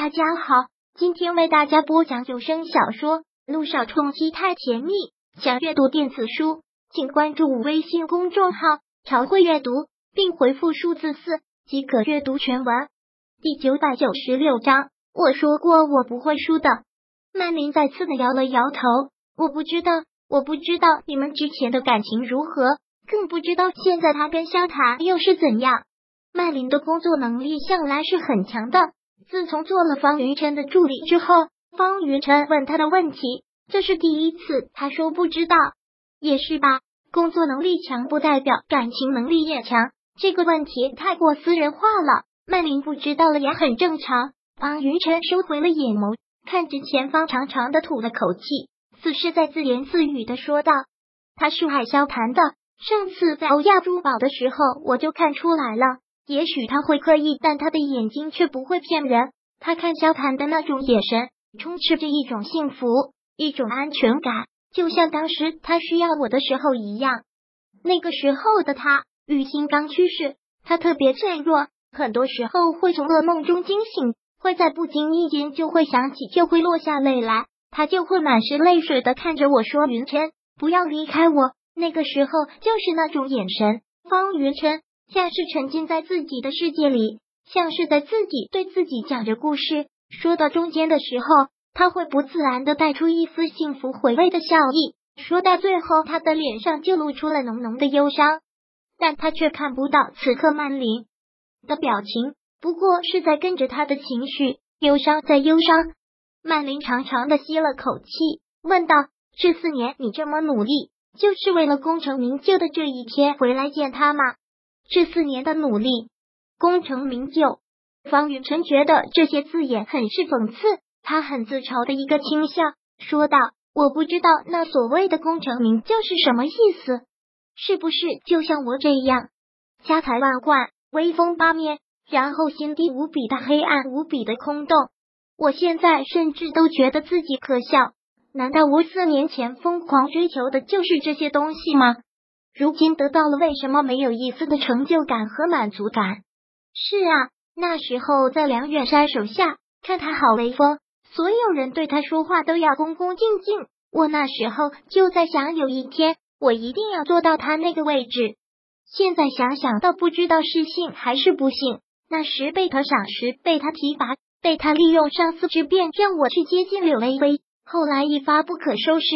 大家好，今天为大家播讲有声小说《路上冲击太甜蜜》。想阅读电子书，请关注微信公众号“朝会阅读”，并回复数字四即可阅读全文。第九百九十六章，我说过我不会输的。曼琳再次的摇了摇头，我不知道，我不知道你们之前的感情如何，更不知道现在他跟萧塔又是怎样。曼琳的工作能力向来是很强的。自从做了方云晨的助理之后，方云晨问他的问题，这是第一次。他说不知道，也是吧？工作能力强不代表感情能力也强，这个问题太过私人化了。曼玲不知道了也很正常。方云晨收回了眼眸，看着前方，长长的吐了口气，似是在自言自语的说道：“他是海萧谈的，上次在欧亚珠宝的时候，我就看出来了。”也许他会刻意，但他的眼睛却不会骗人。他看萧谈的那种眼神，充斥着一种幸福，一种安全感，就像当时他需要我的时候一样。那个时候的他，雨欣刚去世，他特别脆弱，很多时候会从噩梦中惊醒，会在不经意间就会想起，就会落下泪来。他就会满是泪水的看着我说：“云琛，不要离开我。”那个时候就是那种眼神，方云琛。像是沉浸在自己的世界里，像是在自己对自己讲着故事。说到中间的时候，他会不自然的带出一丝幸福回味的笑意；说到最后，他的脸上就露出了浓浓的忧伤，但他却看不到此刻曼琳的表情，不过是在跟着他的情绪忧伤，在忧伤。曼琳长长的吸了口气，问道：“这四年你这么努力，就是为了功成名就的这一天回来见他吗？”这四年的努力，功成名就。方云晨觉得这些字眼很是讽刺，他很自嘲的一个倾向，说道：“我不知道那所谓的功成名就是什么意思，是不是就像我这样，家财万贯，威风八面，然后心底无比的黑暗，无比的空洞？我现在甚至都觉得自己可笑。难道我四年前疯狂追求的就是这些东西吗？”如今得到了，为什么没有一丝的成就感和满足感？是啊，那时候在梁远山手下，看他好威风，所有人对他说话都要恭恭敬敬。我那时候就在想，有一天我一定要做到他那个位置。现在想想，倒不知道是幸还是不幸。那时被他赏识，被他提拔，被他利用上司之便让我去接近柳微微，后来一发不可收拾。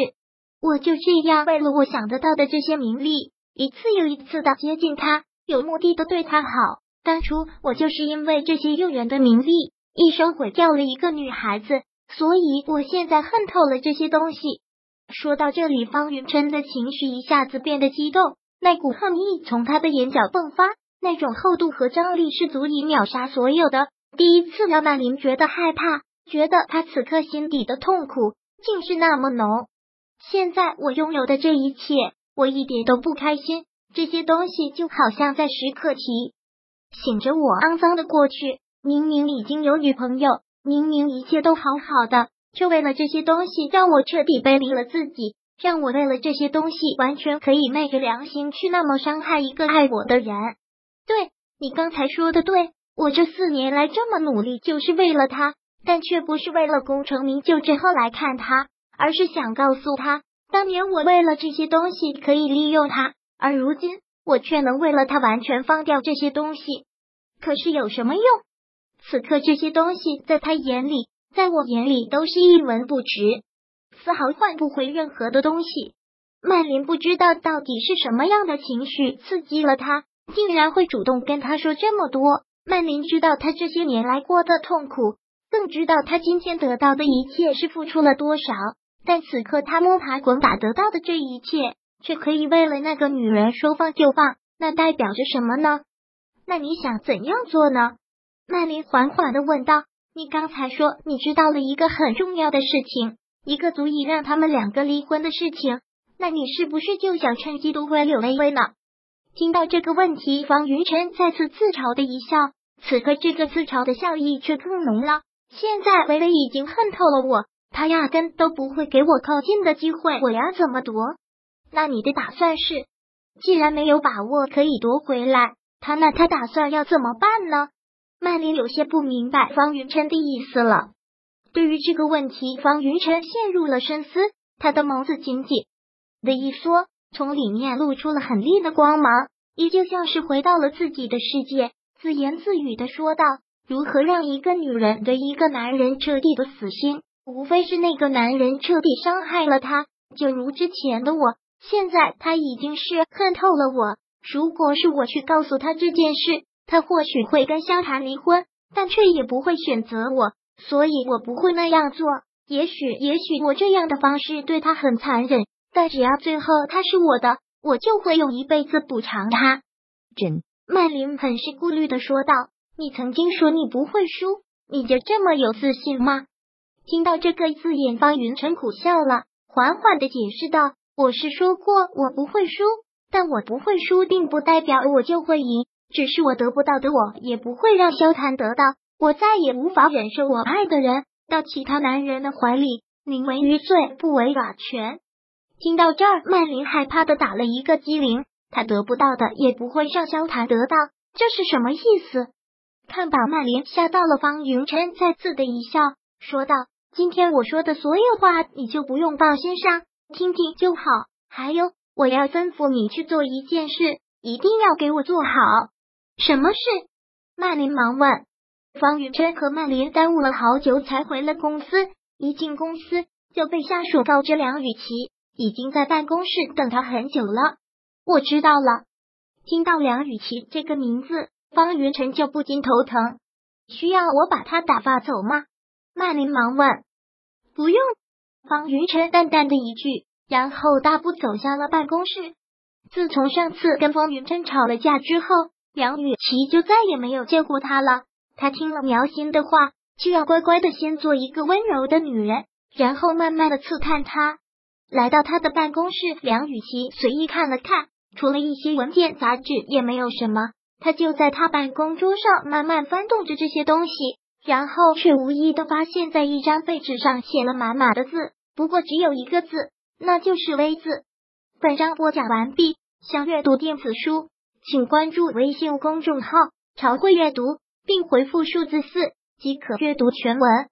我就这样为了我想得到的这些名利，一次又一次的接近他，有目的的对他好。当初我就是因为这些诱人的名利，一生毁掉了一个女孩子，所以我现在恨透了这些东西。说到这里，方云琛的情绪一下子变得激动，那股恨意从他的眼角迸发，那种厚度和张力是足以秒杀所有的。第一次让曼玲觉得害怕，觉得他此刻心底的痛苦竟是那么浓。现在我拥有的这一切，我一点都不开心。这些东西就好像在时刻提醒着我肮脏的过去。明明已经有女朋友，明明一切都好好的，却为了这些东西让我彻底背离了自己，让我为了这些东西完全可以昧着良心去那么伤害一个爱我的人。对你刚才说的对，我这四年来这么努力就是为了他，但却不是为了功成名就之后来看他。而是想告诉他，当年我为了这些东西可以利用他，而如今我却能为了他完全放掉这些东西。可是有什么用？此刻这些东西在他眼里，在我眼里都是一文不值，丝毫换不回任何的东西。曼琳不知道到底是什么样的情绪刺激了他，竟然会主动跟他说这么多。曼琳知道他这些年来过的痛苦，更知道他今天得到的一切是付出了多少。但此刻他摸爬滚打得到的这一切，却可以为了那个女人说放就放，那代表着什么呢？那你想怎样做呢？曼琳缓缓的问道。你刚才说你知道了一个很重要的事情，一个足以让他们两个离婚的事情，那你是不是就想趁机夺回柳微微呢？听到这个问题，方云晨再次自嘲的一笑，此刻这个自嘲的笑意却更浓了。现在微微已经恨透了我。他压根都不会给我靠近的机会，我要怎么夺？那你的打算是，既然没有把握可以夺回来，他那他打算要怎么办呢？曼琳有些不明白方云琛的意思了。对于这个问题，方云琛陷入了深思，他的眸子紧紧的一缩，从里面露出了很厉的光芒，依旧像是回到了自己的世界，自言自语的说道：“如何让一个女人对一个男人彻底的死心？无非是那个男人彻底伤害了她，就如之前的我。现在他已经是恨透了我。如果是我去告诉他这件事，他或许会跟萧谈离婚，但却也不会选择我。”所以我不会那样做。也许，也许我这样的方式对他很残忍，但只要最后他是我的，我就会用一辈子补偿他。真，曼琳很是顾虑的说道：“你曾经说你不会输，你就这么有自信吗？”听到这个字眼，方云晨苦笑了，缓缓的解释道：“我是说过我不会输，但我不会输，并不代表我就会赢。只是我得不到的，我也不会让萧谈得到。”我再也无法忍受我爱的人到其他男人的怀里，宁为玉碎不为瓦全。听到这儿，曼琳害怕的打了一个激灵。她得不到的也不会让萧谈得到，这是什么意思？看把曼琳吓到了，方云琛再次的一笑，说道：“今天我说的所有话，你就不用放心上，听听就好。还有，我要吩咐你去做一件事，一定要给我做好。什么事？”曼琳忙问。方云琛和曼琳耽误了好久才回了公司，一进公司就被下属告知梁雨琪已经在办公室等他很久了。我知道了。听到梁雨琪这个名字，方云琛就不禁头疼。需要我把他打发走吗？曼琳忙问。不用。方云琛淡淡的一句，然后大步走向了办公室。自从上次跟方云琛吵了架之后，梁雨琪就再也没有见过他了。他听了苗心的话，就要乖乖的先做一个温柔的女人，然后慢慢的刺探他。来到他的办公室，梁雨琪随意看了看，除了一些文件杂志，也没有什么。他就在他办公桌上慢慢翻动着这些东西，然后却无意的发现，在一张废纸上写了满满的字，不过只有一个字，那就是“微”字。本章播讲完毕，想阅读电子书，请关注微信公众号“朝会阅读”。并回复数字四即可阅读全文。